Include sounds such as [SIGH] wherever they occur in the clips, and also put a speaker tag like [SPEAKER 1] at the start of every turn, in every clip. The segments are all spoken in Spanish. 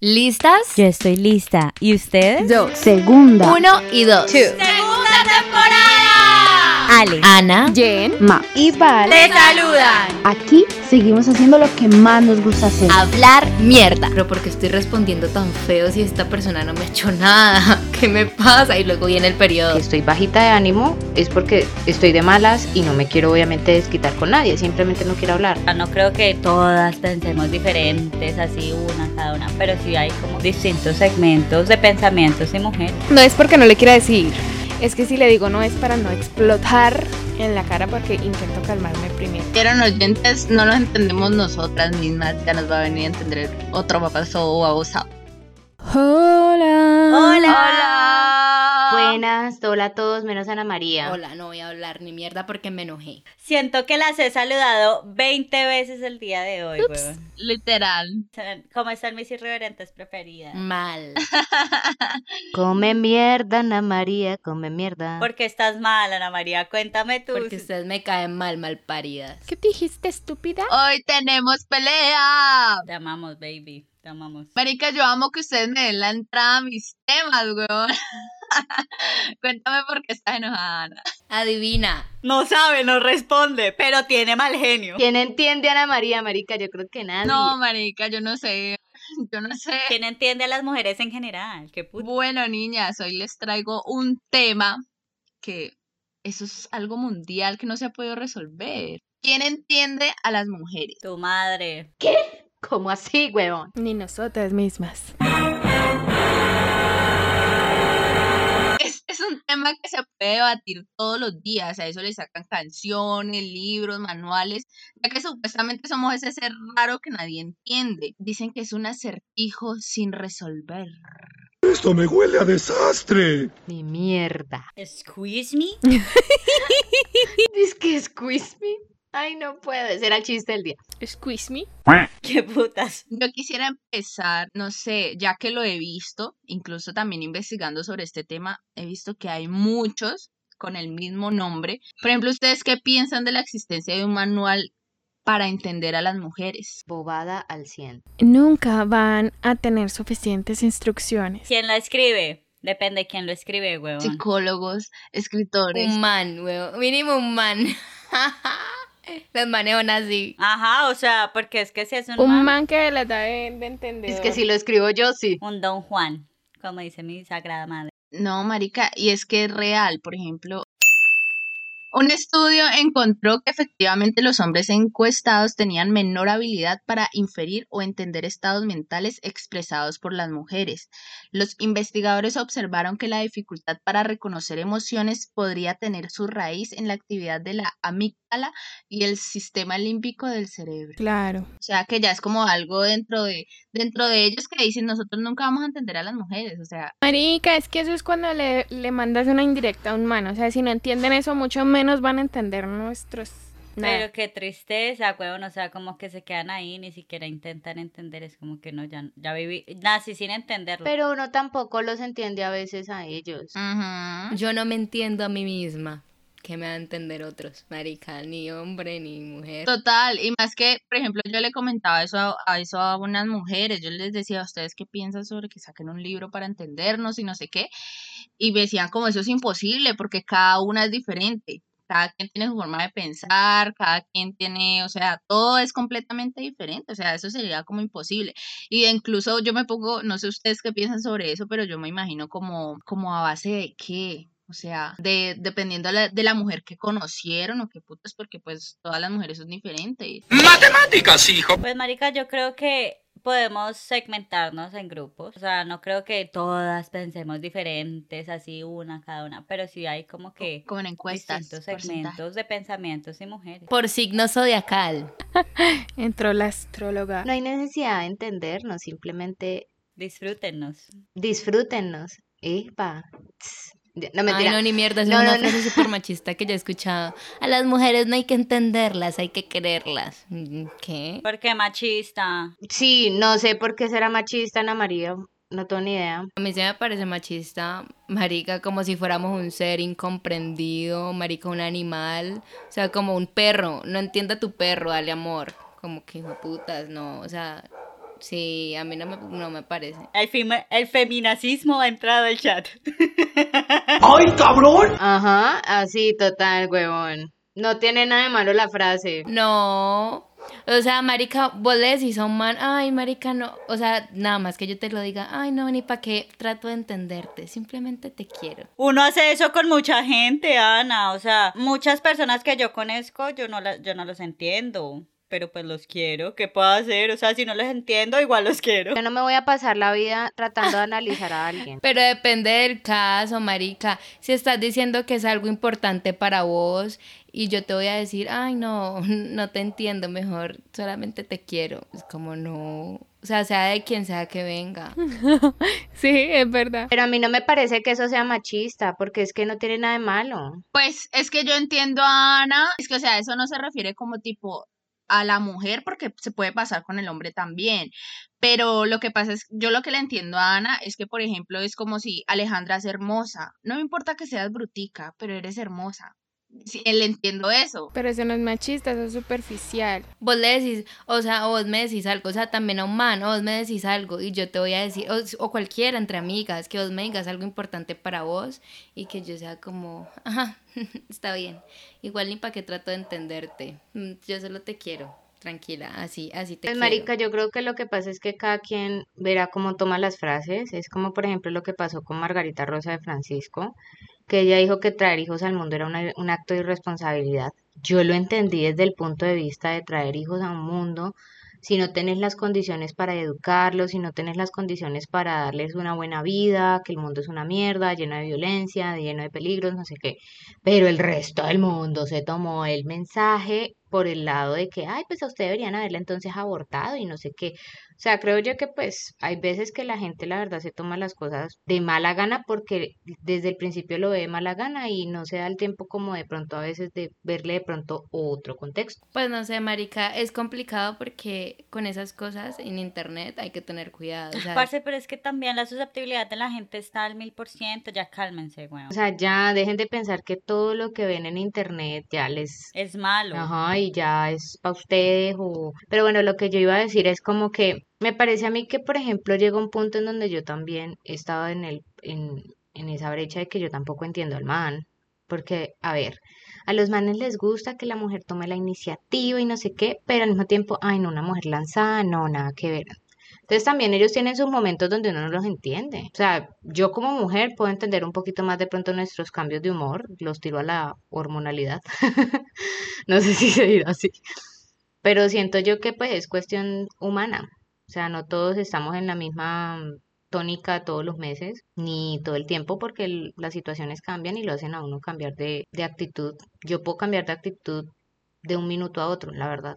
[SPEAKER 1] ¿Listas?
[SPEAKER 2] Yo estoy lista. ¿Y ustedes?
[SPEAKER 1] Dos.
[SPEAKER 3] Segunda.
[SPEAKER 1] Uno y dos.
[SPEAKER 4] Segunda temporada.
[SPEAKER 2] Ale.
[SPEAKER 1] Ana.
[SPEAKER 4] Jen.
[SPEAKER 3] Ma.
[SPEAKER 4] Y Val.
[SPEAKER 1] Te saludan.
[SPEAKER 3] Aquí seguimos haciendo lo que más nos gusta hacer.
[SPEAKER 1] Hablar mierda. Pero porque estoy respondiendo tan feo si esta persona no me ha hecho nada? [LAUGHS] ¿Qué me pasa? Y luego viene el periodo.
[SPEAKER 5] que estoy bajita de ánimo es porque estoy de malas y no me quiero obviamente desquitar con nadie, simplemente no quiero hablar.
[SPEAKER 2] No creo que todas pensemos diferentes, así una cada una, pero sí hay como distintos segmentos de pensamientos y mujeres.
[SPEAKER 4] No es porque no le quiera decir. Es que si le digo no es para no explotar en la cara porque intento calmarme primero.
[SPEAKER 6] Eran oyentes, no nos entendemos nosotras mismas, ya nos va a venir a entender otro papazo o abusado.
[SPEAKER 4] Hola.
[SPEAKER 2] Hola.
[SPEAKER 5] Buenas, hola a todos, menos Ana María.
[SPEAKER 1] Hola, no voy a hablar ni mierda porque me enojé.
[SPEAKER 2] Siento que las he saludado 20 veces el día de hoy, weón.
[SPEAKER 6] Literal.
[SPEAKER 2] ¿Cómo están mis irreverentes preferidas?
[SPEAKER 1] Mal. [LAUGHS]
[SPEAKER 5] Come mierda, Ana María, come mierda.
[SPEAKER 2] ¿Por qué estás mal, Ana María? Cuéntame tú.
[SPEAKER 1] Porque ustedes me caen mal, mal paridas.
[SPEAKER 4] ¿Qué dijiste, estúpida?
[SPEAKER 6] Hoy tenemos pelea.
[SPEAKER 2] Te amamos, baby. Te amamos.
[SPEAKER 6] Marica, yo amo que ustedes me den la entrada a mis temas, weón. [LAUGHS] [LAUGHS] Cuéntame por qué estás enojada, Ana.
[SPEAKER 1] Adivina.
[SPEAKER 2] No sabe, no responde, pero tiene mal genio.
[SPEAKER 5] ¿Quién entiende a Ana María, marica? Yo creo que nadie.
[SPEAKER 6] No, marica, yo no sé. [LAUGHS] Yo no sé.
[SPEAKER 2] ¿Quién entiende a las mujeres en general? ¿Qué puta?
[SPEAKER 6] Bueno, niñas, hoy les traigo un tema que eso es algo mundial que no se ha podido resolver. ¿Quién entiende a las mujeres?
[SPEAKER 2] Tu madre.
[SPEAKER 5] ¿Cómo así, huevón?
[SPEAKER 4] Ni nosotras mismas.
[SPEAKER 6] Es, un tema que se puede debatir todos los días, a eso le sacan canciones, libros, manuales, ya que supuestamente somos ese ser raro que nadie entiende. Dicen que es un acertijo sin resolver.
[SPEAKER 7] Esto me huele a desastre.
[SPEAKER 5] Mi mierda.
[SPEAKER 2] ¿Squeeze me? [LAUGHS]
[SPEAKER 5] Es que squeeze me. Ay, no puedo. Ese era el chiste del día.
[SPEAKER 4] Squeeze me. [LAUGHS]
[SPEAKER 2] ¿Qué putas?
[SPEAKER 6] Yo quisiera empezar, no sé, ya que lo he visto, incluso también investigando sobre este tema, he visto que hay muchos con el mismo nombre. Por ejemplo, ¿ustedes qué piensan de la existencia de un manual para entender a las mujeres?
[SPEAKER 5] Bobada al 100.
[SPEAKER 4] Nunca van a tener suficientes instrucciones.
[SPEAKER 2] ¿Quién la escribe? Depende de quién lo escribe, huevón.
[SPEAKER 6] Psicólogos, escritores.
[SPEAKER 1] Un man, weón. Mínimo un man. [LAUGHS] [LAUGHS] Las manejan así.
[SPEAKER 2] Ajá, o sea, porque es que si es un,
[SPEAKER 4] Un
[SPEAKER 2] man,
[SPEAKER 4] man que la da de, de entender.
[SPEAKER 5] Es que si lo escribo yo, sí.
[SPEAKER 2] un Don Juan, como dice mi sagrada madre.
[SPEAKER 6] No, marica, y es que es real, por ejemplo, un estudio encontró que efectivamente los hombres encuestados tenían menor habilidad para inferir o entender estados mentales expresados por las mujeres. Los investigadores observaron que la dificultad para reconocer emociones podría tener su raíz en la actividad de la amígdala y el sistema límbico del cerebro.
[SPEAKER 4] Claro.
[SPEAKER 6] O sea que ya es como algo dentro de dentro de ellos que dicen nosotros nunca vamos a entender a las mujeres, o sea,
[SPEAKER 4] Marica, es que eso es cuando le, le mandas una indirecta a un man. O sea, si no entienden eso, mucho menos van a entender nuestros. nada.
[SPEAKER 2] Pero qué tristeza, huevón, o sea, como que se quedan ahí, ni siquiera intentan entender, es como que no, ya, ya viví, nací sin entenderlo.
[SPEAKER 5] Pero uno tampoco los entiende a veces a ellos.
[SPEAKER 1] Yo no me entiendo a mí misma. Que me va a entender otros. Marica, ni hombre ni mujer.
[SPEAKER 6] Total, y más que, por ejemplo, yo le comentaba eso a, a eso a unas mujeres, yo les decía a ustedes qué piensan sobre que saquen un libro para entendernos y no sé qué, y me decían como eso es imposible porque cada una es diferente, cada quien tiene su forma de pensar, cada quien tiene, o sea, todo es completamente diferente, o sea, eso sería como imposible. Y incluso yo me pongo, no sé ustedes qué piensan sobre eso, pero yo me imagino como, como a base de qué. O sea, de, dependiendo de la, de la mujer que conocieron o qué putas, porque pues todas las mujeres son diferentes.
[SPEAKER 7] Matemáticas, hijo.
[SPEAKER 2] Pues, marica, yo creo que podemos segmentarnos en grupos, o sea, no creo que todas pensemos diferentes, así una cada una, pero sí hay como que
[SPEAKER 6] Como en encuestas.
[SPEAKER 2] distintos
[SPEAKER 6] porcentaje.
[SPEAKER 2] segmentos de pensamientos y mujeres.
[SPEAKER 1] Por signo zodiacal. [LAUGHS]
[SPEAKER 4] Entró la astróloga.
[SPEAKER 5] No hay necesidad de entendernos, simplemente
[SPEAKER 2] Disfrútennos.
[SPEAKER 5] disfrútennos. Epa. Tss. No
[SPEAKER 1] Ay,
[SPEAKER 5] mentira.
[SPEAKER 1] no, ni mierda, es
[SPEAKER 5] No,
[SPEAKER 1] una
[SPEAKER 5] no, no.
[SPEAKER 1] frase súper machista que yo he escuchado. A las mujeres no hay que entenderlas, hay que quererlas. ¿Qué?
[SPEAKER 2] ¿Por qué machista?
[SPEAKER 5] Sí, no sé por qué será machista Ana María. No tengo ni idea.
[SPEAKER 1] A mí se me parece machista, marica, como si fuéramos un ser incomprendido, marica, un animal, o sea, como un perro, no entienda tu perro, dale amor, como que hijo de putas, no, o sea, Sí, a mí no me, no me parece.
[SPEAKER 2] El, fema- el feminacismo ha entrado al chat. [LAUGHS]
[SPEAKER 7] ¡Ay, cabrón!
[SPEAKER 5] Ajá, así, total, huevón. No tiene nada de malo la frase.
[SPEAKER 1] No. O sea, marica, vos le decís a un man, ay, marica, no. O sea, nada más que yo te lo diga, ay, no, ni para qué trato de entenderte. Simplemente te quiero.
[SPEAKER 2] Uno hace eso con mucha gente, Ana. O sea, muchas personas que yo conozco, yo no, la- yo no los entiendo. Pero pues los quiero. ¿Qué puedo hacer? O sea, si no los entiendo, igual los quiero.
[SPEAKER 5] Yo no me voy a pasar la vida tratando de analizar a [LAUGHS] alguien.
[SPEAKER 1] Pero depende del caso, marica. Si estás diciendo que es algo importante para vos y yo te voy a decir, ay, no, [LAUGHS] no te entiendo, mejor solamente te quiero. Es como no. O sea, sea de quien sea que venga. [LAUGHS]
[SPEAKER 4] Sí, es verdad.
[SPEAKER 5] Pero a mí no me parece que eso sea machista, porque es que no tiene nada de malo.
[SPEAKER 6] Pues es que yo entiendo a Ana, es que o sea, eso no se refiere como tipo a la mujer porque se puede pasar con el hombre también. Pero lo que pasa es, yo lo que le entiendo a Ana es que, por ejemplo, es como si Alejandra es hermosa. No me importa que seas brutica, pero eres hermosa. Sí, le entiendo eso.
[SPEAKER 4] Pero eso no es machista, eso es superficial.
[SPEAKER 1] Vos le decís, o sea, o vos me decís algo, o sea, también a un man, o vos me decís algo y yo te voy a decir, o, o cualquiera entre amigas, que vos me digas algo importante para vos y que yo sea como, ajá, [LAUGHS] está bien. Igual ni para qué trato de entenderte. Mm, Yo solo te quiero, tranquila, así, así te
[SPEAKER 5] Pues
[SPEAKER 1] quiero.
[SPEAKER 5] marica, yo creo que lo que pasa es que cada quien verá cómo toma las frases. Es como, por ejemplo, lo que pasó con Margarita Rosa de Francisco, que ella dijo que traer hijos al mundo era un acto de irresponsabilidad. Yo lo entendí desde el punto de vista de traer hijos a un mundo si no tenés las condiciones para educarlos, si no tenés las condiciones para darles una buena vida, que el mundo es una mierda, lleno de violencia, lleno de peligros, no sé qué. Pero el resto del mundo se tomó el mensaje por el lado de que, ay, pues a usted deberían haberla entonces abortado y no sé qué. O sea, creo yo que pues hay veces que la gente la verdad se toma las cosas de mala gana porque desde el principio lo ve de mala gana y no se da el tiempo como de pronto a veces de verle de pronto otro contexto.
[SPEAKER 1] Pues no sé, marica, es complicado porque con esas cosas en internet hay que tener cuidado. O sea,
[SPEAKER 2] Parce, pero es que también la susceptibilidad de la gente está al mil por ciento. Ya cálmense, weón.
[SPEAKER 5] O sea, ya dejen de pensar que todo lo que ven en internet ya les
[SPEAKER 2] Es malo.
[SPEAKER 5] Ajá, y ya es para ustedes o... Pero bueno, lo que yo iba a decir es como que me parece a mí que, por ejemplo, llega un punto en donde yo también he estado en el, en, en esa brecha de que yo tampoco entiendo al man. Porque, a ver, a los manes les gusta que la mujer tome la iniciativa y no sé qué, pero al mismo tiempo, ay, no, una mujer lanzada, no, nada que ver. Entonces también ellos tienen sus momentos donde uno no los entiende. O sea, yo como mujer puedo entender un poquito más de pronto nuestros cambios de humor, los tiro a la hormonalidad. [LAUGHS] No sé si se dirá así. Pero siento yo que pues es cuestión humana. O sea, no todos estamos en la misma mm, tónica todos los meses, ni todo el tiempo, porque el- las situaciones cambian y lo hacen a uno cambiar de, de actitud. Yo puedo cambiar de actitud de un minuto a otro, la verdad.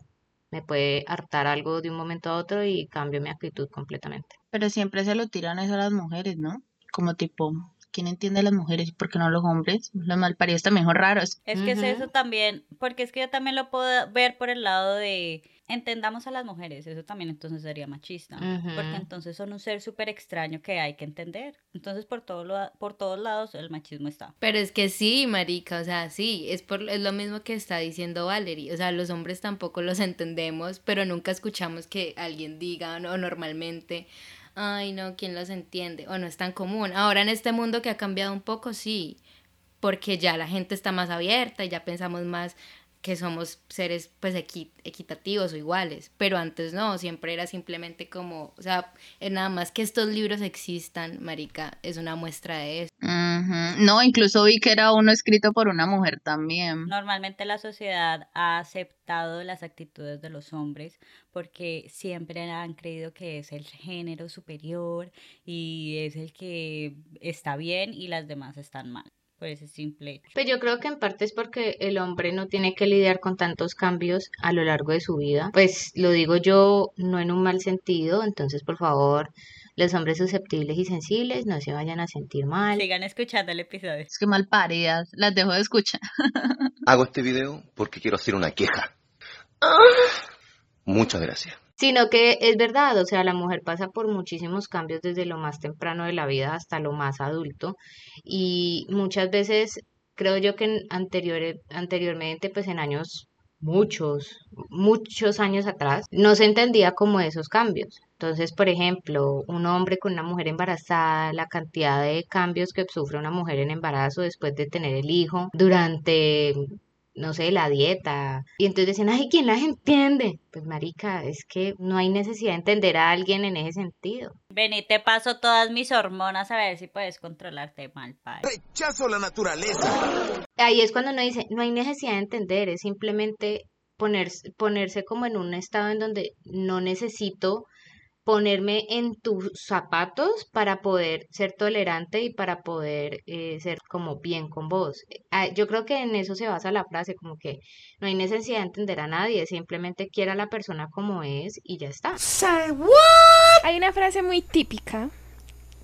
[SPEAKER 5] Me puede hartar algo de un momento a otro y cambio mi actitud completamente.
[SPEAKER 6] Pero siempre se lo tiran eso a las mujeres, ¿no? Como tipo, ¿quién entiende a las mujeres y por qué no los hombres? Los malparidos también son raros.
[SPEAKER 2] Es que es eso también, porque es que yo también lo puedo ver por el lado de entendamos a las mujeres, eso también entonces sería machista, porque entonces son un ser súper extraño que hay que entender. Entonces por todo lo- por todos lados el machismo está.
[SPEAKER 1] Pero es que sí, marica, o sea, sí, es, por, es lo mismo que está diciendo Valerie, o sea, los hombres tampoco los entendemos, pero nunca escuchamos que alguien diga, o normalmente, ay, no, ¿quién los entiende? O no es tan común. Ahora en este mundo que ha cambiado un poco, sí, porque ya la gente está más abierta y ya pensamos más que somos seres pues equi- equitativos o iguales, pero antes no, siempre era simplemente como, o sea, es nada más que estos libros existan, marica, es una muestra de eso.
[SPEAKER 6] No, incluso vi que era uno escrito por una mujer también.
[SPEAKER 2] Normalmente la sociedad ha aceptado las actitudes de los hombres porque siempre han creído que es el género superior y es el que está bien y las demás están mal. Por ese simple hecho.
[SPEAKER 5] Pues yo creo que en parte es porque el hombre no tiene que lidiar con tantos cambios a lo largo de su vida. Pues lo digo yo no en un mal sentido, entonces por favor, los hombres susceptibles y sensibles no se vayan a sentir mal.
[SPEAKER 2] Sigan escuchando el episodio.
[SPEAKER 6] Es que malparidas, las dejo de escuchar.
[SPEAKER 8] Hago este video porque quiero hacer una queja. [LAUGHS] Muchas gracias.
[SPEAKER 5] Sino que es verdad, o sea, la mujer pasa por muchísimos cambios desde lo más temprano de la vida hasta lo más adulto y muchas veces creo yo que en anteriores, anteriormente, pues en años muchos, muchos años atrás, no se entendía como esos cambios. Entonces, por ejemplo, un hombre con una mujer embarazada, la cantidad de cambios que sufre una mujer en embarazo después de tener el hijo durante no sé, la dieta. Y entonces decían, ay, ¿quién las entiende? Pues marica, es que no hay necesidad de entender a alguien en ese sentido.
[SPEAKER 2] Vení, te paso todas mis hormonas a ver si puedes controlarte mal, padre.
[SPEAKER 9] Rechazo la naturaleza.
[SPEAKER 5] Ahí es cuando uno dice, no hay necesidad de entender, es simplemente ponerse, ponerse como en un estado en donde no necesito ponerme en tus zapatos para poder ser tolerante y para poder eh, ser como bien con vos. Ah, Yo creo que en eso se basa la frase, como que no hay necesidad de entender a nadie, simplemente quiera a la persona como es y ya está.
[SPEAKER 4] Hay una frase muy típica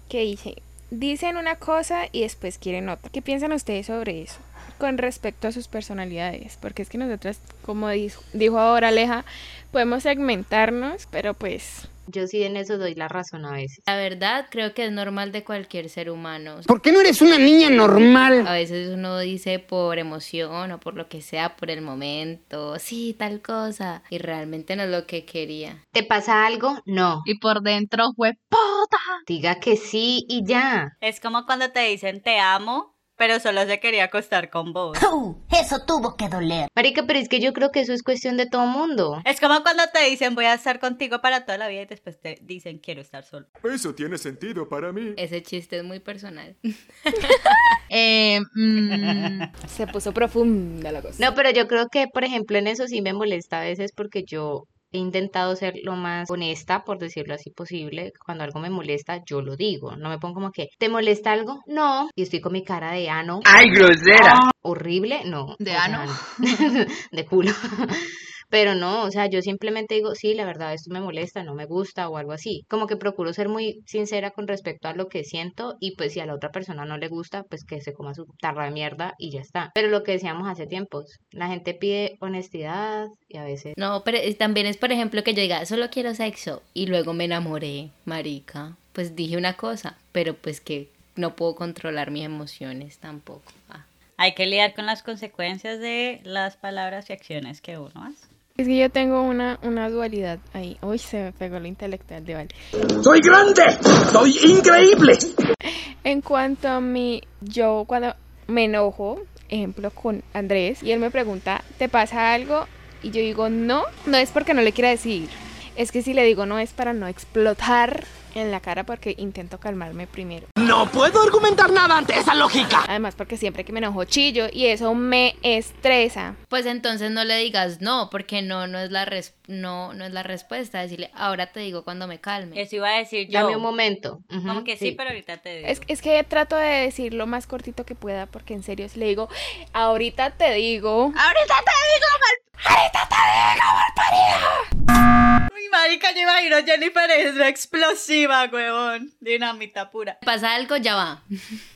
[SPEAKER 4] que dice, dicen una cosa y después quieren otra. ¿Qué piensan ustedes sobre eso? Con respecto a sus personalidades, porque es que nosotras, como dijo, dijo ahora Aleja, podemos segmentarnos, pero pues
[SPEAKER 5] Yo sí en eso doy la razón a veces.
[SPEAKER 1] La verdad, creo que es normal de cualquier ser humano.
[SPEAKER 7] ¿Por qué no eres una niña normal?
[SPEAKER 1] A veces uno dice por emoción o por lo que sea, por el momento, sí, tal cosa, y realmente no es lo que quería.
[SPEAKER 5] ¿Te pasa algo? No.
[SPEAKER 6] Y por dentro fue ¡puta!
[SPEAKER 5] Diga que sí y ya.
[SPEAKER 2] Es como cuando te dicen te amo, pero solo se quería acostar con vos.
[SPEAKER 10] Eso tuvo que doler.
[SPEAKER 5] Marica, pero es que yo creo que eso es cuestión de todo mundo.
[SPEAKER 2] Es como cuando te dicen voy a estar contigo para toda la vida y después te dicen quiero estar solo.
[SPEAKER 9] Eso tiene sentido para mí.
[SPEAKER 1] Ese chiste es muy personal. [LAUGHS]
[SPEAKER 6] Eh, mm,
[SPEAKER 4] se puso profunda la cosa.
[SPEAKER 5] No, pero yo creo que, por ejemplo, en eso sí me molesta a veces porque yo he intentado ser lo más honesta, por decirlo así posible. Cuando algo me molesta, yo lo digo. No me pongo como que, ¿te molesta algo? No. Y estoy con mi cara de ano.
[SPEAKER 7] ¡Ay, grosera!
[SPEAKER 5] Horrible, no.
[SPEAKER 6] ¿De
[SPEAKER 5] sea,
[SPEAKER 6] ano? [LAUGHS]
[SPEAKER 5] de culo. Pero no, o sea, yo simplemente digo, sí, la verdad, esto me molesta, no me gusta o algo así. Como que procuro ser muy sincera con respecto a lo que siento y pues si a la otra persona no le gusta, pues que se coma su tarra de mierda y ya está. Pero lo que decíamos hace tiempos, la gente pide honestidad y a veces...
[SPEAKER 1] No, pero también es, por ejemplo, que yo diga, solo quiero sexo, y luego me enamoré, marica. Pues dije una cosa, pero pues que no puedo controlar mis emociones tampoco. Ah.
[SPEAKER 2] Hay que lidiar con las consecuencias de las palabras y acciones que uno hace.
[SPEAKER 4] Es que yo tengo una, una dualidad ahí. Uy, se me pegó lo intelectual de Val.
[SPEAKER 7] ¡Soy grande! ¡Soy increíble!
[SPEAKER 4] En cuanto a mi, yo cuando me enojo, ejemplo con Andrés, y él me pregunta, ¿te pasa algo? Y yo digo, no, no es porque no le quiera decir. Es que si le digo no es para no explotar en la cara porque intento calmarme primero.
[SPEAKER 7] No puedo argumentar nada ante esa lógica.
[SPEAKER 4] Además porque siempre que me enojo chillo y eso me estresa.
[SPEAKER 1] Pues entonces no le digas no, porque no, no es la res- no, no es la respuesta. Decirle, ahora te digo cuando me calme.
[SPEAKER 2] Eso iba a decir yo.
[SPEAKER 5] Dame un momento.
[SPEAKER 2] Como que sí, pero ahorita te digo.
[SPEAKER 4] Es, es que trato de decir lo más cortito que pueda porque en serio si le digo, ahorita te digo,
[SPEAKER 6] Ahorita te digo,
[SPEAKER 2] Uy, marica, yo imagino Jennifer es explosiva, huevón. Dinamita pura.
[SPEAKER 1] ¿Pasa algo? Ya va.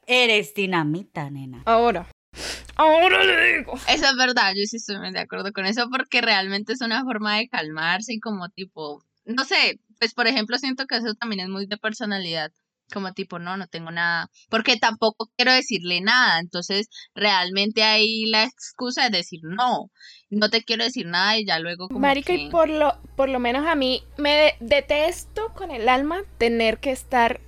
[SPEAKER 2] Eres dinamita, nena.
[SPEAKER 4] ahora. Ahora le digo.
[SPEAKER 6] Eso es verdad, yo sí estoy muy de acuerdo con eso porque realmente es una forma de calmarse y como tipo, no sé, pues por ejemplo siento que eso también es muy de personalidad, como tipo, no, no tengo nada, porque tampoco quiero decirle nada, entonces realmente ahí la excusa es decir no, no te quiero decir nada y ya luego como
[SPEAKER 4] Marica,
[SPEAKER 6] que-
[SPEAKER 4] y por lo, por lo menos a mí me de- detesto con el alma tener que estar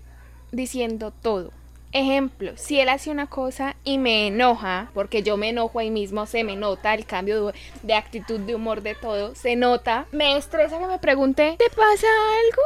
[SPEAKER 4] diciendo todo. Ejemplo, si él hace una cosa y me enoja, porque yo me enojo ahí mismo, se me nota el cambio de, de actitud, de humor, de todo, se nota. Me estresa que me pregunte, ¿te pasa algo?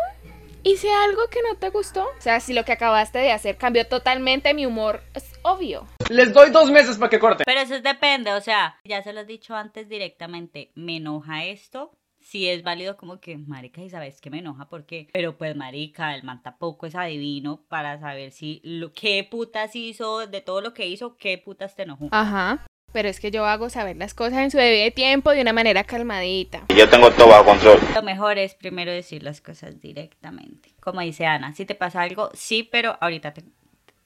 [SPEAKER 4] ¿Hice algo que no te gustó? O sea, si lo que acabaste de hacer cambió totalmente mi humor, es obvio.
[SPEAKER 7] Les doy dos meses para que corte.
[SPEAKER 2] Pero eso es depende, o sea, ya se lo he dicho antes directamente, me enoja esto. Si es válido como que, marica, y sabes que me enoja, ¿por qué? Pero pues, marica, el man tampoco es adivino para saber si, lo, qué putas hizo, de todo lo que hizo, qué putas te enojó.
[SPEAKER 4] Ajá. Pero es que yo hago saber las cosas en su debido tiempo de una manera calmadita.
[SPEAKER 8] Yo tengo todo bajo control.
[SPEAKER 2] Lo mejor es primero decir las cosas directamente. Como dice Ana, si te pasa algo, sí, pero ahorita te,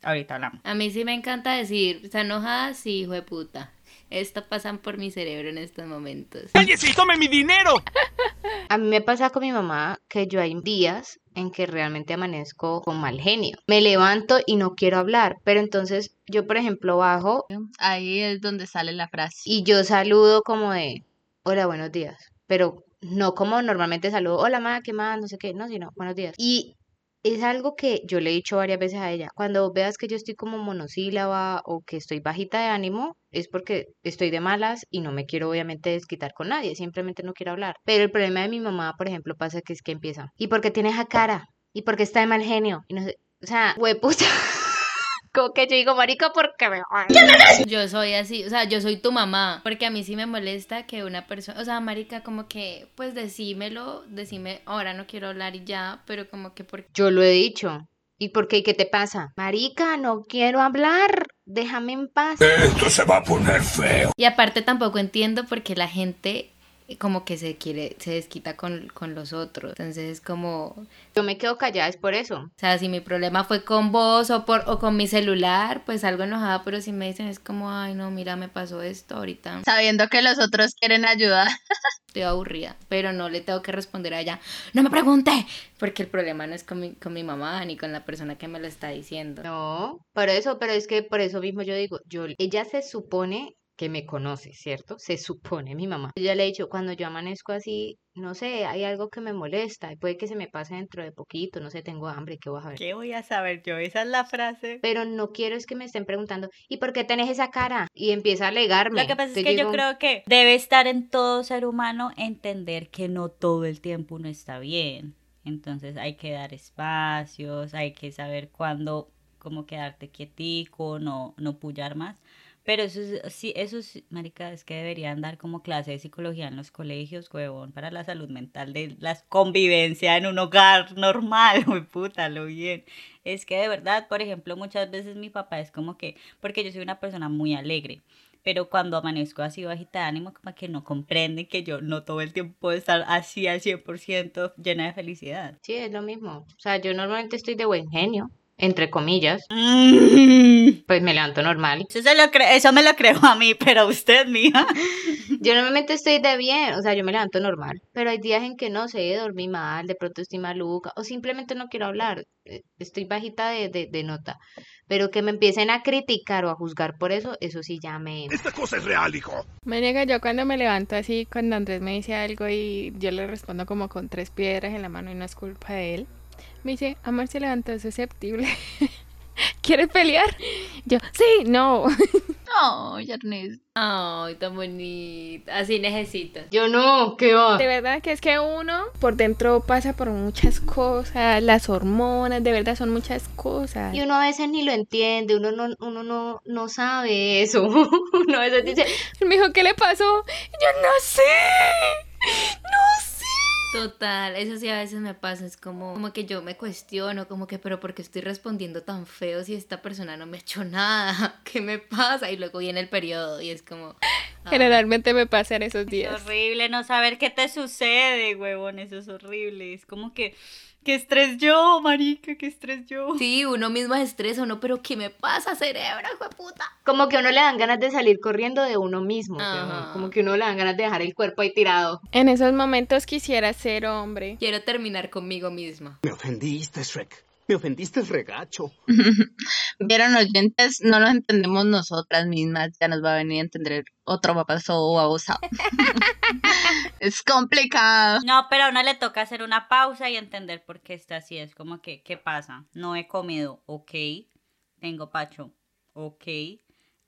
[SPEAKER 2] ahorita hablamos.
[SPEAKER 1] A mí sí me encanta decir, ¿está enojada? Sí, hijo de puta. Esto pasan por mi cerebro en estos momentos.
[SPEAKER 7] ¡Cállese y tome mi dinero! [LAUGHS]
[SPEAKER 5] A mí me pasa con mi mamá que yo hay días en que realmente amanezco con mal genio. Me levanto y no quiero hablar, pero entonces yo, por ejemplo, bajo
[SPEAKER 6] ahí es donde sale la frase.
[SPEAKER 5] y yo saludo como de, hola, buenos días, pero no como normalmente saludo, hola ma, ¿qué más? No sé qué, no, sino buenos días. Y es algo que yo le he dicho varias veces a ella. Cuando veas que yo estoy como monosílaba o que estoy bajita de ánimo, es porque estoy de malas y no me quiero obviamente desquitar con nadie, simplemente no quiero hablar. Pero el problema de mi mamá, por ejemplo, pasa que es que empieza, ¿y por qué tiene esa cara? ¿Y por qué está de mal genio? Y no sé, o sea, [LAUGHS] hueputa. Como que yo digo, marica, porque me
[SPEAKER 1] Yo soy así, o sea, yo soy tu mamá, porque a mí sí me molesta que una persona, o sea, marica, como que, pues decímelo, decime, ahora no quiero hablar y ya, pero como que porque...
[SPEAKER 5] Yo lo he dicho. ¿Y por qué? ¿Qué te pasa? Marica, no quiero hablar. Déjame en paz.
[SPEAKER 9] Esto se va a poner feo.
[SPEAKER 1] Y aparte tampoco entiendo por qué la gente como que se quiere, se desquita con, con los otros. Entonces es como...
[SPEAKER 5] Yo me quedo callada, es por eso.
[SPEAKER 1] O sea, si mi problema fue con vos o, por, o con mi celular, pues algo enojada, pero si me dicen es como, ay no, mira, me pasó esto ahorita.
[SPEAKER 6] Sabiendo que los otros quieren ayudar. [LAUGHS]
[SPEAKER 1] Estoy aburrida, pero no le tengo que responder a ella, no me pregunte, porque el problema no es con mi, con mi mamá ni con la persona que me lo está diciendo.
[SPEAKER 5] No, por eso, pero es que por eso mismo yo digo, yo, ella se supone que me conoce, ¿cierto? Se supone mi mamá. Yo ya le he dicho, cuando yo amanezco así, no sé, hay algo que me molesta y puede que se me pase dentro de poquito, no sé, tengo hambre, ¿qué voy a ver?
[SPEAKER 2] ¿Qué voy a saber yo? Esa es la frase.
[SPEAKER 5] Pero no quiero es que me estén preguntando, ¿y por qué tenés esa cara? Y empieza a alegarme.
[SPEAKER 2] Lo que pasa es que yo creo que debe estar en todo ser humano entender que no todo el tiempo uno está bien. Entonces hay que dar espacios, hay que saber cuándo, cómo quedarte quietico, no, no pullar más. Pero eso es, sí, eso es, marica, es que deberían dar como clase de psicología en los colegios, huevón, para la salud mental de la convivencia en un hogar normal, [LAUGHS] muy puta, lo bien. Es que de verdad, por ejemplo, muchas veces mi papá es como que, porque yo soy una persona muy alegre, pero cuando amanezco así bajita de ánimo, como que no comprende que yo no todo el tiempo puedo estar así al 100% llena de felicidad.
[SPEAKER 5] Sí, es lo mismo. O sea, yo normalmente estoy de buen genio entre comillas, pues me levanto normal.
[SPEAKER 2] Eso, se lo eso me lo creo a mí, pero usted, mía. [LAUGHS]
[SPEAKER 5] yo normalmente estoy de bien, o sea, yo me levanto normal, pero hay días en que no sé, dormí mal, de pronto estoy maluca, o simplemente no quiero hablar, eh, estoy bajita de, de, de nota. Pero que me empiecen a criticar o a juzgar por eso, eso sí ya me...
[SPEAKER 9] Esta cosa es real, hijo.
[SPEAKER 4] Me niega yo cuando me levanto así, cuando Andrés me dice algo y yo le respondo como con tres piedras en la mano y no es culpa de él. Me dice, amor se levantó susceptible. [LAUGHS] ¿Quieres pelear? Yo, sí, no. [LAUGHS]
[SPEAKER 6] Ay, Ernest.
[SPEAKER 1] Ay, tan bonita. Así necesito.
[SPEAKER 5] Yo no, ¿qué va?
[SPEAKER 4] De verdad que es que uno por dentro pasa por muchas cosas, las hormonas, de verdad son muchas cosas.
[SPEAKER 5] Y uno a veces ni lo entiende, uno no, uno no, no sabe eso. [LAUGHS] uno a veces dice,
[SPEAKER 4] me dijo, ¿qué le pasó? Yo no sé. No sé.
[SPEAKER 1] Total, eso sí a veces me pasa, es como, como que yo me cuestiono, como que, pero ¿por qué estoy respondiendo tan feo si esta persona no me ha hecho nada? [LAUGHS] ¿Qué me pasa? Y luego viene el periodo y es como...
[SPEAKER 4] Generalmente me pasa en esos días.
[SPEAKER 2] Es horrible no saber qué te sucede, huevón, eso es horrible. Es como que Qué estrés yo, marica, qué estrés yo.
[SPEAKER 1] Sí, uno mismo es estresa, uno, pero ¿qué me pasa, cerebro, hijo de puta?
[SPEAKER 5] Como que a uno le dan ganas de salir corriendo de uno mismo, como que uno le dan ganas de dejar el cuerpo ahí tirado.
[SPEAKER 4] En esos momentos quisiera ser hombre.
[SPEAKER 1] Quiero terminar conmigo misma.
[SPEAKER 7] Me ofendiste, Shrek. Me ofendiste el regacho. [LAUGHS]
[SPEAKER 6] Vieron oyentes, no lo entendemos nosotras mismas, ya nos va a venir a entender otro papazo o abusado. [LAUGHS] es complicado.
[SPEAKER 2] No, pero a uno le toca hacer una pausa y entender por qué está así. Es como que, ¿qué pasa? No he comido, ok. Tengo pacho, ok.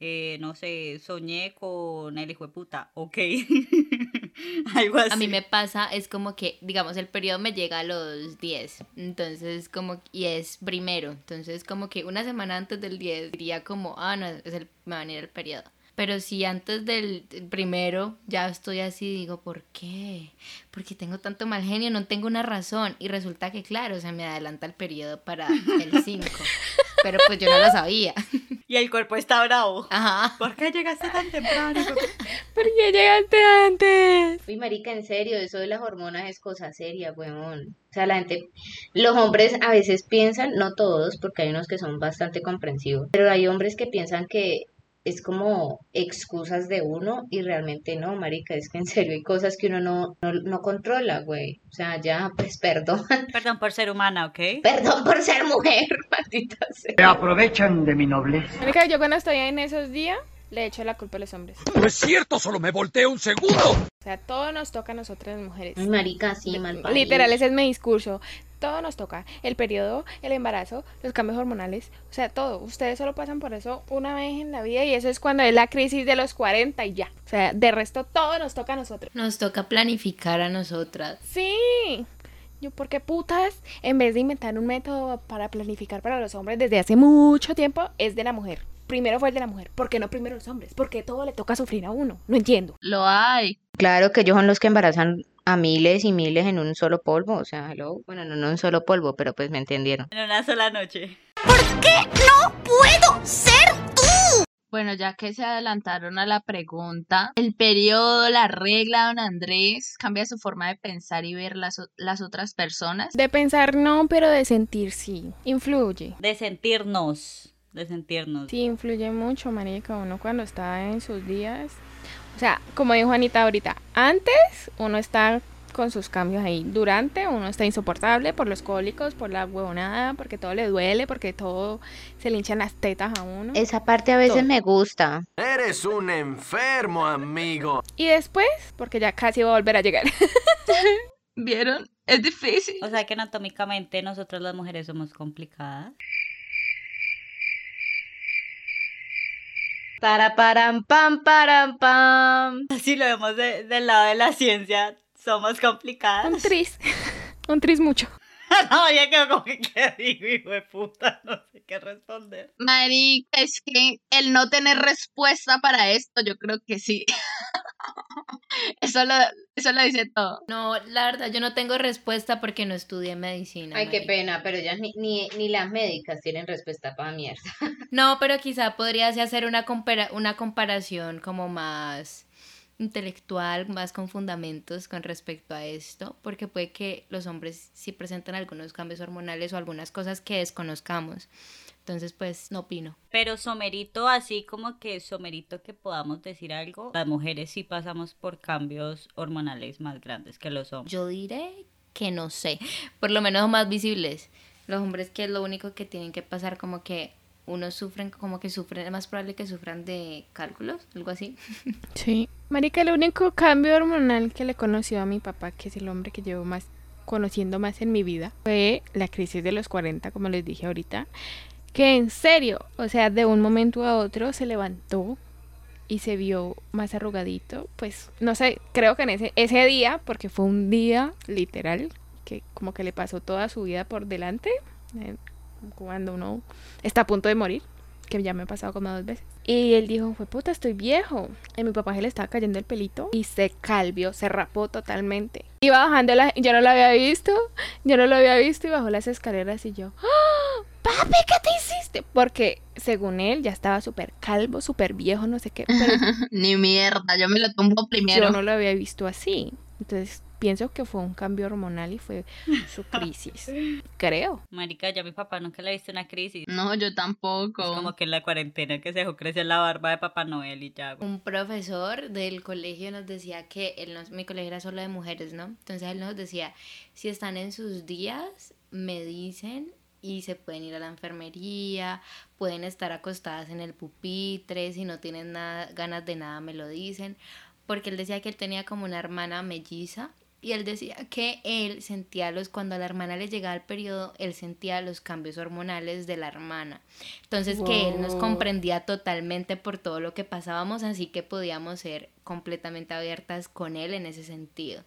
[SPEAKER 2] Eh, no sé, soñé con el hijo de puta, ok. [LAUGHS] Algo así.
[SPEAKER 1] A mí me pasa, es como que, digamos, el periodo me llega a los 10, entonces como, y es primero, entonces como que una semana antes del 10 diría como, ah, no, es el, me va a venir el periodo. Pero si antes del primero ya estoy así, digo, ¿por qué? Porque tengo tanto mal genio, no tengo una razón. Y resulta que, claro, se me adelanta el periodo para el [LAUGHS] 5. pero pues yo no lo sabía. [LAUGHS]
[SPEAKER 2] Y el cuerpo está bravo.
[SPEAKER 1] Ajá.
[SPEAKER 2] ¿Por qué llegaste tan temprano? [LAUGHS]
[SPEAKER 4] ¿Por qué llegaste antes?
[SPEAKER 5] Uy, marica, en serio, eso de las hormonas es cosa seria, weón. O sea, la gente, los hombres a veces piensan, no todos, porque hay unos que son bastante comprensivos, pero hay hombres que piensan que es como excusas de uno y realmente no, marica, es que en serio hay cosas que uno no, no, no controla, güey. O sea, ya, pues perdón. [LAUGHS]
[SPEAKER 2] Perdón por ser humana, ¿ok?
[SPEAKER 5] Perdón por ser mujer, [LAUGHS] maldita sea.
[SPEAKER 7] Se aprovechan de mi nobleza.
[SPEAKER 4] Marica, yo cuando estoy en esos días, le echo la culpa a los hombres.
[SPEAKER 9] No es cierto, solo me volteo un segundo.
[SPEAKER 4] O sea, todo nos toca a nosotras mujeres.
[SPEAKER 5] Ay, marica, sí, mal parido.
[SPEAKER 4] Literal, ese es mi discurso. Todo nos toca. El periodo, el embarazo, los cambios hormonales. O sea, todo. Ustedes solo pasan por eso una vez en la vida y eso es cuando es la crisis de los 40 y ya. O sea, de resto todo nos toca a nosotros.
[SPEAKER 1] Nos toca planificar a nosotras.
[SPEAKER 4] Sí. Yo, ¿por qué putas? En vez de inventar un método para planificar para los hombres desde hace mucho tiempo, es de la mujer. Primero fue el de la mujer. ¿Por qué no primero los hombres? Porque todo le toca sufrir a uno. No entiendo.
[SPEAKER 6] Lo hay.
[SPEAKER 5] Claro que ellos son los que embarazan a miles y miles en un solo polvo. O sea, hello. Bueno, no en un solo polvo, pero pues me entendieron.
[SPEAKER 2] En una sola noche.
[SPEAKER 10] ¿Por qué no puedo ser tú?
[SPEAKER 6] Bueno, ya que se adelantaron a la pregunta, el periodo, la regla, don Andrés, cambia su forma de pensar y ver las, o- las otras personas.
[SPEAKER 4] De pensar no, pero de sentir sí. Influye.
[SPEAKER 2] De sentirnos. De sentirnos.
[SPEAKER 4] Sí, influye mucho, marica, uno cuando está en sus días. O sea, como dijo Anita ahorita, antes uno está con sus cambios ahí. Durante uno está insoportable por los cólicos, por la huevonada, porque todo le duele, porque todo se le hinchan las tetas a uno.
[SPEAKER 5] Esa parte a veces
[SPEAKER 4] Todo.
[SPEAKER 5] me gusta.
[SPEAKER 7] Eres un enfermo, amigo.
[SPEAKER 4] Y después, porque ya casi va a volver a llegar. [LAUGHS]
[SPEAKER 6] ¿Vieron? Es difícil.
[SPEAKER 2] O sea que anatómicamente nosotros las mujeres somos complicadas.
[SPEAKER 5] Para param pam param pam. [LAUGHS]
[SPEAKER 2] Si lo vemos de- del lado de la ciencia, somos complicadas.
[SPEAKER 4] un tris. [LAUGHS] un tris mucho. [LAUGHS]
[SPEAKER 2] no, ya quedó como que qué digo, hijo de puta, no sé qué responder.
[SPEAKER 6] Marica, es que el no tener respuesta para esto, yo creo que sí. [LAUGHS] eso, lo, eso lo dice todo.
[SPEAKER 1] No, la verdad, yo no tengo respuesta porque no estudié medicina.
[SPEAKER 5] Ay, qué pena, pero ellas ni, ni, ni las médicas tienen respuesta para mierda. [LAUGHS]
[SPEAKER 1] No, pero quizá podrías hacer una, compara- una comparación como más intelectual, más con fundamentos con respecto a esto, porque puede que los hombres sí presentan algunos cambios hormonales o algunas cosas que desconozcamos. Entonces, pues, no opino.
[SPEAKER 2] Pero somerito, así como que somerito que podamos decir algo, las mujeres sí pasamos por cambios hormonales más grandes que los hombres.
[SPEAKER 1] Yo diré que no sé, por lo menos más visibles. Los hombres que es lo único que tienen que pasar como que unos sufren, como que sufren, es más probable que sufran de cálculos, algo así. [LAUGHS]
[SPEAKER 4] Sí. Marica, el único cambio hormonal que le conoció a mi papá, que es el hombre que llevo más conociendo más en mi vida, fue la crisis de los 40, como les dije ahorita, que en serio, o sea, de un momento a otro se levantó y se vio más arrugadito, pues no sé, creo que en ese, ese día, porque fue un día literal, que como que le pasó toda su vida por delante, cuando uno está a punto de morir, que ya me ha pasado como dos veces. Y él dijo, fue puta, estoy viejo. Y mi papá se le estaba cayendo el pelito y se calvió, se rapó totalmente. Iba bajando la... Yo no lo había visto, yo no lo había visto y bajó las escaleras y yo, ¡Ah! Papi, ¿qué te hiciste? Porque según él ya estaba súper calvo, súper viejo, no sé qué. Pero [LAUGHS]
[SPEAKER 6] Ni mierda, yo me lo tumbo primero.
[SPEAKER 4] yo no lo había visto así. Entonces pienso que fue un cambio hormonal y fue su [LAUGHS] crisis. Creo.
[SPEAKER 2] Marica, ya mi papá nunca le ha visto una crisis.
[SPEAKER 6] No, yo tampoco.
[SPEAKER 2] Es como que en la cuarentena que se dejó crecer la barba de Papá Noel y ya.
[SPEAKER 1] Un profesor del colegio nos decía que él nos- mi colegio era solo de mujeres, ¿no? Entonces él nos decía, si están en sus días, me dicen y se pueden ir a la enfermería, pueden estar acostadas en el pupitre, si no tienen nada, ganas de nada me lo dicen, porque él decía que él tenía como una hermana melliza y él decía que él sentía los, cuando a la hermana le llegaba el periodo, él sentía los cambios hormonales de la hermana. Entonces que él nos comprendía totalmente por todo lo que pasábamos, así que podíamos ser completamente abiertas con él en ese sentido.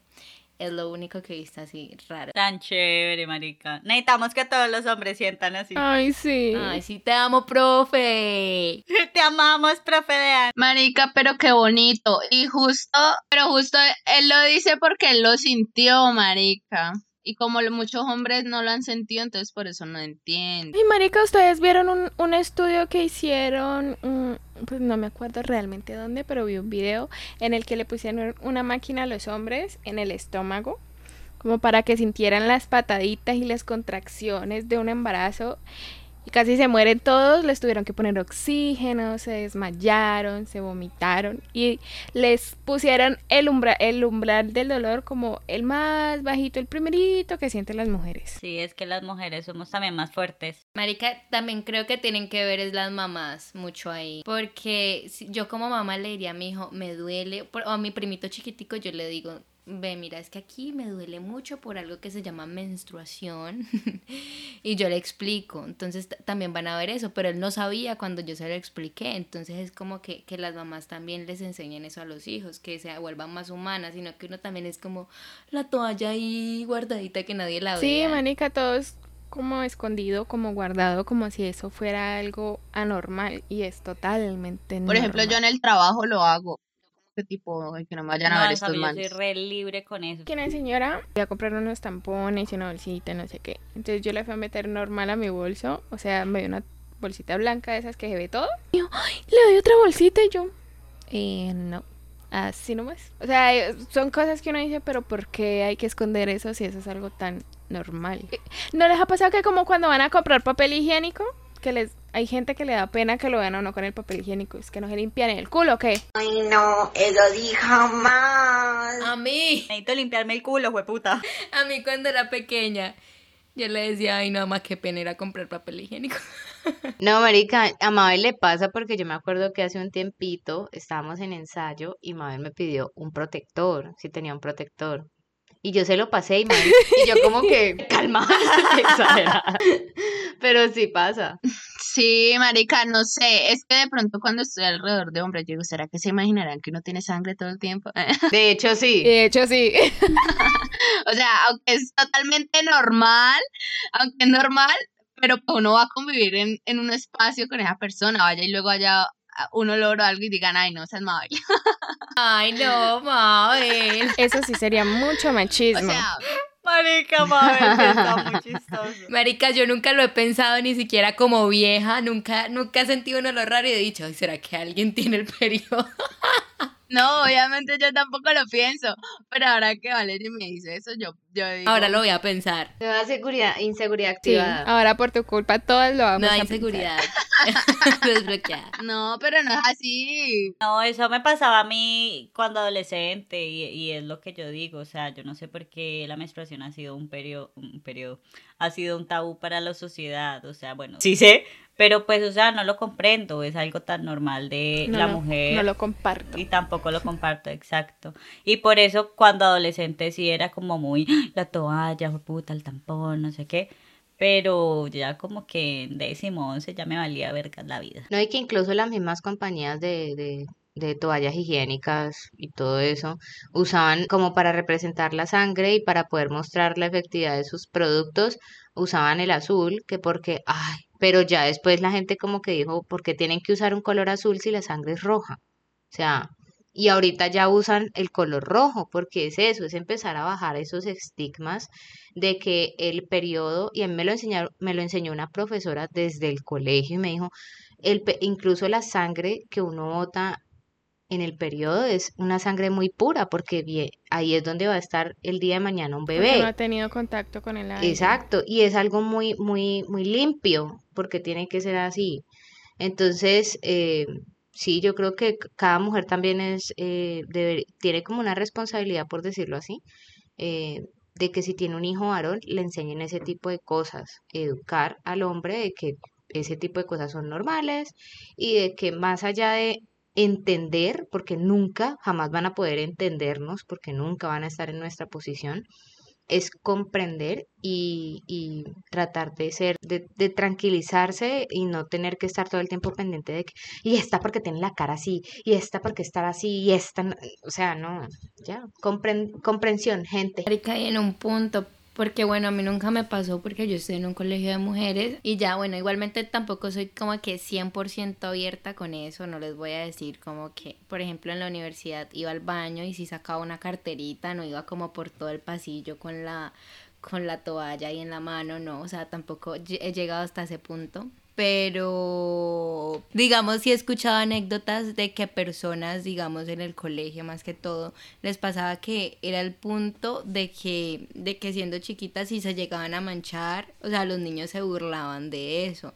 [SPEAKER 1] Es lo único que he visto así raro.
[SPEAKER 2] Tan chévere, marica. Necesitamos que todos los hombres sientan así.
[SPEAKER 4] Ay, sí.
[SPEAKER 1] Ay, sí te amo, profe. [LAUGHS]
[SPEAKER 2] Te amamos, profe de Ana.
[SPEAKER 6] Marica, pero qué bonito. Y justo, pero justo él lo dice porque él lo sintió, marica. Y como muchos hombres no lo han sentido, entonces por eso no entienden.
[SPEAKER 4] Y marica, ustedes vieron un, un estudio que hicieron, mm, pues no me acuerdo realmente dónde, pero vi un video en el que le pusieron una máquina a los hombres en el estómago, como para que sintieran las pataditas y las contracciones de un embarazo. Y casi se mueren todos, les tuvieron que poner oxígeno, se desmayaron, se vomitaron y les pusieron el, umbra el umbral del dolor como el más bajito, el primerito que sienten las mujeres.
[SPEAKER 2] Sí, es que las mujeres somos también más fuertes.
[SPEAKER 1] Marica, también creo que tienen que ver es las mamás mucho ahí. Porque yo como mamá le diría a mi hijo, me duele, o a mi primito chiquitico yo le digo, ve, mira, es que aquí me duele mucho por algo que se llama menstruación. [LAUGHS] y yo le explico. Entonces también van a ver eso, pero él no sabía cuando yo se lo expliqué. Entonces es como que, que las mamás también les enseñen eso a los hijos, que se vuelvan más humanas, sino que uno también es como la toalla ahí guardadita que nadie la
[SPEAKER 4] Sí,
[SPEAKER 1] vea.
[SPEAKER 4] manica, todo es como escondido, como guardado, como si eso fuera algo anormal y es totalmente
[SPEAKER 6] Por ejemplo, yo en el trabajo lo hago. ¿Qué tipo? Que no me vayan a ver estos
[SPEAKER 2] cambio, yo soy
[SPEAKER 6] manes.
[SPEAKER 2] re libre con eso.
[SPEAKER 4] Que una señora voy a comprar unos tampones y una bolsita, no sé qué. Entonces yo le fui a meter normal a mi bolso, o sea, me dio una bolsita blanca de esas que se ve todo. Y yo, ay, le doy otra bolsita y yo, eh, no. Así nomás. O sea, eh, son cosas que uno dice, pero ¿por qué hay que esconder eso si eso es algo tan normal? Eh, ¿No les ha pasado que como cuando van a comprar papel higiénico, que les hay gente que le da pena que lo vean a uno con el papel higiénico, es que no se limpian el culo, ¿o ¿qué?
[SPEAKER 10] Ay, no, eso sí jamás.
[SPEAKER 1] A mí.
[SPEAKER 2] Necesito limpiarme el culo, hueputa.
[SPEAKER 1] A mí cuando era pequeña, yo le decía, ay, no, más que pena ir a comprar papel higiénico. [LAUGHS]
[SPEAKER 5] No, marica, a Mabel le pasa porque yo me acuerdo que hace un tiempito estábamos en ensayo y Mabel me pidió un protector, si tenía un protector. Y yo se lo pasé y yo como que, [LAUGHS] calma. [LAUGHS] Pero sí pasa.
[SPEAKER 6] Sí, marica, no sé. Es que de pronto cuando estoy alrededor de hombres, yo digo, ¿será que se imaginarán que uno tiene sangre todo el tiempo? [LAUGHS]
[SPEAKER 5] De hecho, sí.
[SPEAKER 4] De hecho, sí.
[SPEAKER 6] O sea, aunque es totalmente normal, aunque es normal, pero pues uno va a convivir en, en un espacio con esa persona, vaya y luego haya un olor o algo y digan, ay, no, esa es Mabel. [LAUGHS]
[SPEAKER 1] Ay, no, Mabel. [LAUGHS]
[SPEAKER 4] Eso sí sería mucho
[SPEAKER 6] O
[SPEAKER 4] machismo.
[SPEAKER 6] sea,
[SPEAKER 2] Marica, Mabel, está muy chistoso. [LAUGHS]
[SPEAKER 1] Marica, yo nunca lo he pensado ni siquiera como vieja, nunca, nunca he sentido un olor raro y he dicho, ay, ¿será que alguien tiene el periodo?
[SPEAKER 6] no, obviamente yo tampoco lo pienso, pero ahora que Valeria me dice eso, yo, yo digo,
[SPEAKER 1] Ahora lo voy a pensar.
[SPEAKER 5] Nueva seguridad, inseguridad
[SPEAKER 4] Sí,
[SPEAKER 5] activada.
[SPEAKER 4] ahora por tu culpa todas lo vamos
[SPEAKER 1] No
[SPEAKER 4] a
[SPEAKER 1] inseguridad. [LAUGHS] [LAUGHS] Desbloqueada.
[SPEAKER 6] no, pero no es así.
[SPEAKER 2] No, eso me pasaba a mí cuando adolescente y, y es lo que yo digo, o sea, yo no sé por qué la menstruación ha sido un periodo, un periodo, ha sido un tabú para la sociedad, o sea, bueno, sí sé, pero pues, o sea, no lo comprendo, es algo tan normal de
[SPEAKER 4] No
[SPEAKER 2] la mujer.
[SPEAKER 4] No lo comparto.
[SPEAKER 2] Y tampoco lo comparto, exacto. Y por eso cuando adolescente sí era como muy "Ay, la toalla, puta, el tampón, no sé qué. Pero ya como que en décimo, once ya me valía verga la vida.
[SPEAKER 5] No, y que incluso las mismas compañías de, de, de toallas higiénicas y todo eso usaban como para representar la sangre y para poder mostrar la efectividad de sus productos, usaban el azul, que porque, ay, pero ya después la gente como que dijo, ¿por qué tienen que usar un color azul si la sangre es roja? O sea, y ahorita ya usan el color rojo, porque es eso, es empezar a bajar esos estigmas de que el periodo, y a mí me lo enseñaron, me lo enseñó una profesora desde el colegio y me dijo, el, incluso la sangre que uno bota en el periodo es una sangre muy pura, porque ahí es donde va a estar el día de mañana un
[SPEAKER 4] Porque
[SPEAKER 5] bebé.
[SPEAKER 4] no ha tenido contacto con el aire.
[SPEAKER 5] Exacto, y es algo muy, muy, muy limpio, porque tiene que ser así. Entonces, eh, sí, yo creo que cada mujer también es, eh, tiene como una responsabilidad, por decirlo así, eh, de que si tiene un hijo varón, le enseñen ese tipo de cosas, educar al hombre de que ese tipo de cosas son normales y de que más allá de entender, porque nunca, jamás van a poder entendernos, porque nunca van a estar en nuestra posición, es comprender y, y tratar de ser, de, de tranquilizarse y no tener que estar todo el tiempo pendiente de que, y esta porque tiene la cara así, y esta porque está así, y esta, no", o sea, no, ya, compren- comprensión, gente.
[SPEAKER 1] Marica, y en un punto, porque bueno, a mí nunca me pasó porque yo estoy en un colegio de mujeres y ya, bueno, igualmente tampoco soy como que 100% abierta con eso, no les voy a decir como que, por ejemplo, en la universidad iba al baño y si sacaba una carterita, no iba como por todo el pasillo con la con la toalla ahí en la mano, no, o sea, tampoco he llegado hasta ese punto. Pero digamos sí he escuchado anécdotas de que personas, digamos en el colegio más que todo, les pasaba que era el punto de que, de que siendo chiquitas si se llegaban a manchar, o sea, los niños se burlaban de eso.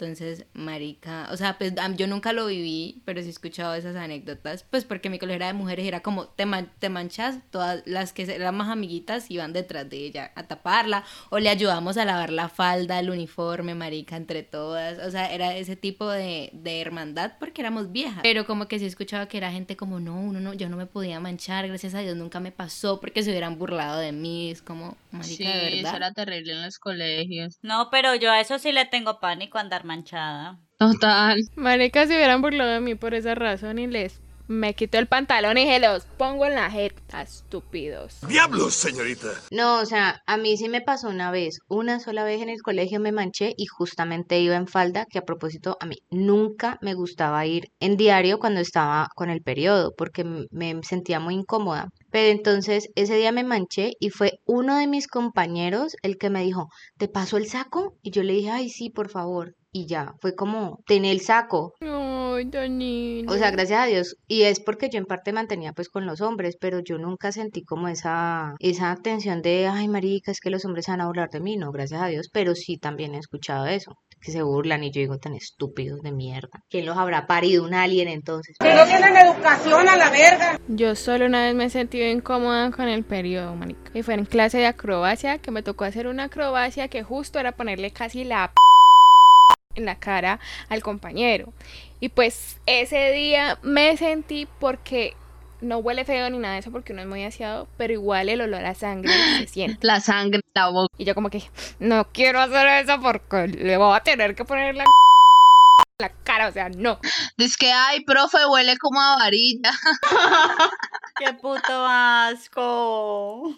[SPEAKER 1] Entonces, marica, o sea, pues yo nunca lo viví, pero sí he escuchado esas anécdotas, pues porque mi colegio era de mujeres y era como, te, te manchas, todas las que eran más amiguitas iban detrás de ella a taparla, o le ayudamos a lavar la falda, el uniforme, marica, entre todas, o sea, era ese tipo de, de hermandad porque éramos viejas, pero como que sí he escuchado que era gente como, no, uno no, yo no me podía manchar, gracias a Dios nunca me pasó porque se hubieran burlado de mí, es como, marica,
[SPEAKER 6] Sí,
[SPEAKER 1] de verdad.
[SPEAKER 6] eso era terrible en los colegios.
[SPEAKER 2] No, pero yo a eso sí le tengo pánico andar manchada.
[SPEAKER 6] Total.
[SPEAKER 4] Marica, se hubieran burlado de mí por esa razón y les me quito el pantalón y se los pongo en la jeta, estúpidos.
[SPEAKER 9] ¡Diablos, señorita!
[SPEAKER 5] No, o sea, a mí sí me pasó una vez, una sola vez en el colegio me manché y justamente iba en falda, que a propósito a mí nunca me gustaba ir en diario cuando estaba con el periodo, porque me sentía muy incómoda. Pero entonces ese día me manché y fue uno de mis compañeros el que me dijo, ¿te paso el saco? Y yo le dije, ay, sí, por favor. Y ya, fue como, ten el saco.
[SPEAKER 4] Ay, Danilo.
[SPEAKER 5] O sea, gracias a Dios. Y es porque yo en parte mantenía pues con los hombres, pero yo nunca sentí como esa, esa tensión de, ay, marica, es que los hombres se van a burlar de mí. No, gracias a Dios, pero sí también he escuchado eso, que se burlan y yo digo tan estúpidos de mierda. ¿Quién los habrá parido? Un alien entonces.
[SPEAKER 4] Yo solo una vez me he sentido incómoda con el periodo, marica. Y fue en clase de acrobacia que me tocó hacer una acrobacia que justo era ponerle casi la p en la cara al compañero. Y pues ese día me sentí porque no huele feo ni nada de eso porque uno es muy aseado, pero igual el olor a sangre se [GASPS] siente.
[SPEAKER 6] La sangre, la boca.
[SPEAKER 4] Y yo como que no quiero hacer eso porque le voy a tener que poner la la cara, o sea, no.
[SPEAKER 6] Es que, ay, profe, huele como a varilla. [LAUGHS]
[SPEAKER 2] ¡Qué puto asco!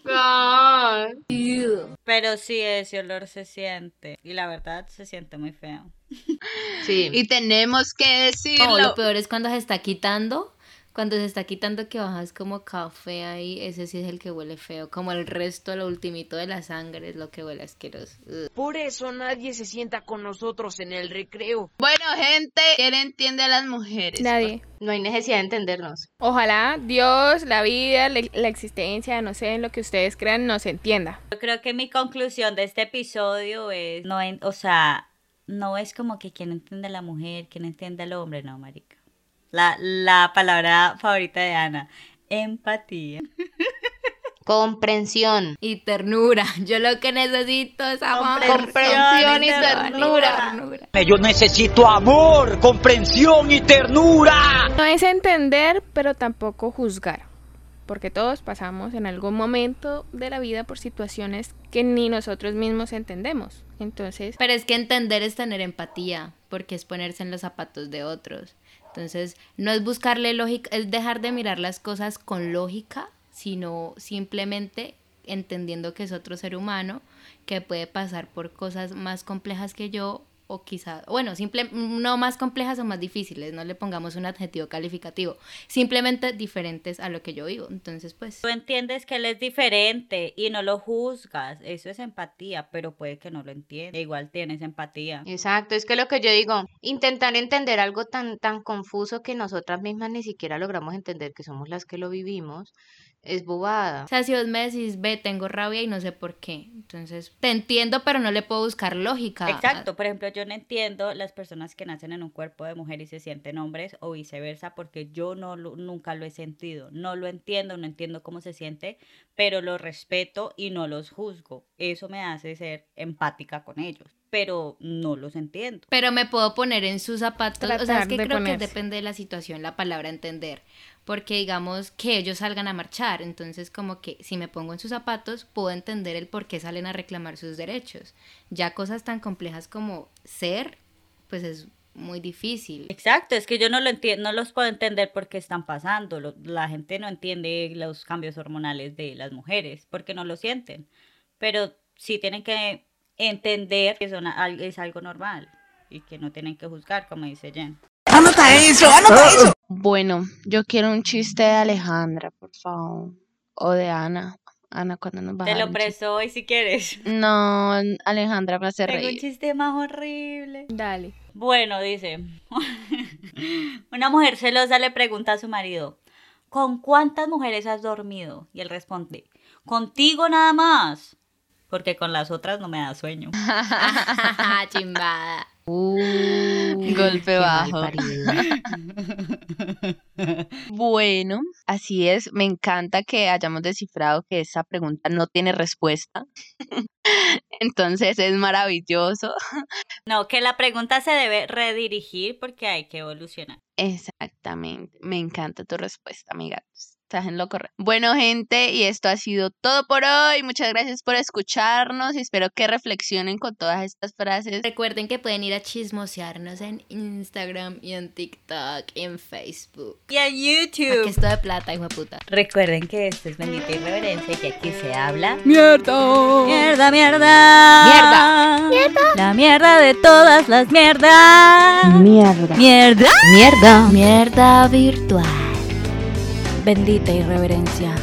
[SPEAKER 2] Pero sí, ese olor se siente. Y la verdad, se siente muy feo. [LAUGHS]
[SPEAKER 5] Sí.
[SPEAKER 6] Y tenemos que decirlo.
[SPEAKER 1] lo peor es cuando se está quitando. Cuando se está quitando que bajas como café ahí, ese sí es el que huele feo. Como el resto, lo ultimito de la sangre es lo que huele asqueroso. Ugh.
[SPEAKER 11] Por eso nadie se sienta con nosotros en el recreo.
[SPEAKER 6] Bueno, gente, ¿quién entiende a las mujeres?
[SPEAKER 4] Nadie.
[SPEAKER 5] No hay necesidad de entendernos.
[SPEAKER 4] Ojalá Dios, la vida, la, existencia, no sé, lo que ustedes crean, nos entienda.
[SPEAKER 2] Yo creo que mi conclusión de este episodio es, no en- o sea, no es como que quien entiende a la mujer, quien entiende al hombre, no, marica. La, la palabra favorita de Ana, empatía. [LAUGHS]
[SPEAKER 5] Comprensión.
[SPEAKER 1] Y ternura. Yo lo que necesito es amor.
[SPEAKER 5] Comprensión y
[SPEAKER 1] ternura.
[SPEAKER 9] Yo necesito amor, comprensión y ternura.
[SPEAKER 4] No es entender, pero tampoco juzgar. Porque todos pasamos en algún momento de la vida por situaciones que ni nosotros mismos entendemos. Entonces,
[SPEAKER 1] Pero es que entender es tener empatía, porque es ponerse en los zapatos de otros. Entonces, no es buscarle lógica, es dejar de mirar las cosas con lógica, sino simplemente entendiendo que es otro ser humano que puede pasar por cosas más complejas que yo o quizá, bueno, simple, no más complejas o más difíciles, no le pongamos un adjetivo calificativo, simplemente diferentes a lo que yo vivo. Entonces, pues...
[SPEAKER 2] Tú entiendes que él es diferente y no lo juzgas, eso es empatía, pero puede que no lo entienda. Igual tienes empatía.
[SPEAKER 5] Exacto, es que lo que yo digo, intentar entender algo tan, tan confuso que nosotras mismas ni siquiera logramos entender que somos las que lo vivimos, es bobada.
[SPEAKER 1] O sea, si vos me decís, ve, tengo rabia y no sé por qué. Entonces, te entiendo, pero no le puedo buscar lógica.
[SPEAKER 2] Exacto, por ejemplo, yo no entiendo las personas que nacen en un cuerpo de mujer y se sienten hombres o viceversa, porque yo no lo- nunca lo he sentido, no lo entiendo, no entiendo cómo se siente, pero los respeto y no los juzgo. Eso me hace ser empática con ellos, pero no los entiendo.
[SPEAKER 1] Pero me puedo poner en sus zapatos. o sea,
[SPEAKER 4] Tratar
[SPEAKER 1] es que creo que depende de la situación, la palabra entender. Porque digamos que ellos salgan a marchar. Entonces, como que si me pongo en sus zapatos, puedo entender el por qué salen a reclamar sus derechos. Ya cosas tan complejas como ser, pues es muy difícil.
[SPEAKER 2] Exacto, es que yo no lo entiendo, no los puedo entender por qué están pasando. Lo- la gente no entiende los cambios hormonales de las mujeres porque no lo sienten. Pero sí tienen que entender que son es algo normal y que no tienen que juzgar, como dice Jen.
[SPEAKER 11] Anota eso, anota eso.
[SPEAKER 12] Bueno, yo quiero un chiste de Alejandra, por favor. O de Ana.
[SPEAKER 6] Ana, ¿cuándo nos va a
[SPEAKER 2] Te lo
[SPEAKER 6] un
[SPEAKER 2] presto hoy si quieres.
[SPEAKER 6] No, Alejandra me hace
[SPEAKER 2] Tengo un
[SPEAKER 6] reír.
[SPEAKER 2] chiste más horrible.
[SPEAKER 4] Dale.
[SPEAKER 2] Bueno, dice. [LAUGHS] Una mujer celosa le pregunta a su marido, ¿con cuántas mujeres has dormido? Y él responde, contigo nada más. Porque con las otras no me da sueño. [LAUGHS] [LAUGHS]
[SPEAKER 1] Chimbada.
[SPEAKER 6] Golpe
[SPEAKER 13] Qué mal
[SPEAKER 6] bajo. [LAUGHS] Bueno, así es. Me encanta que hayamos descifrado que esa pregunta no tiene respuesta. Entonces es maravilloso.
[SPEAKER 2] No, que la pregunta se debe redirigir porque hay que evolucionar.
[SPEAKER 6] Exactamente. Me encanta tu respuesta, amiga. Estás en lo correcto. Bueno, gente, y esto ha sido todo por hoy. Muchas gracias por escucharnos y espero que reflexionen con todas estas frases.
[SPEAKER 1] Recuerden que pueden ir a chismosearnos en Instagram y en TikTok y en Facebook.
[SPEAKER 2] Y en
[SPEAKER 1] Aquí
[SPEAKER 2] YouTube.
[SPEAKER 1] esto de plata, hijo de puta.
[SPEAKER 2] Recuerden que esto es bendita irreverencia y que aquí se habla.
[SPEAKER 4] ¡Mierda!
[SPEAKER 2] Mierda, mierda.
[SPEAKER 1] Mierda.
[SPEAKER 2] La mierda de todas las mierdas.
[SPEAKER 5] Mierda.
[SPEAKER 2] Mierda.
[SPEAKER 5] Mierda.
[SPEAKER 1] Mierda virtual.
[SPEAKER 2] Bendita irreverencia.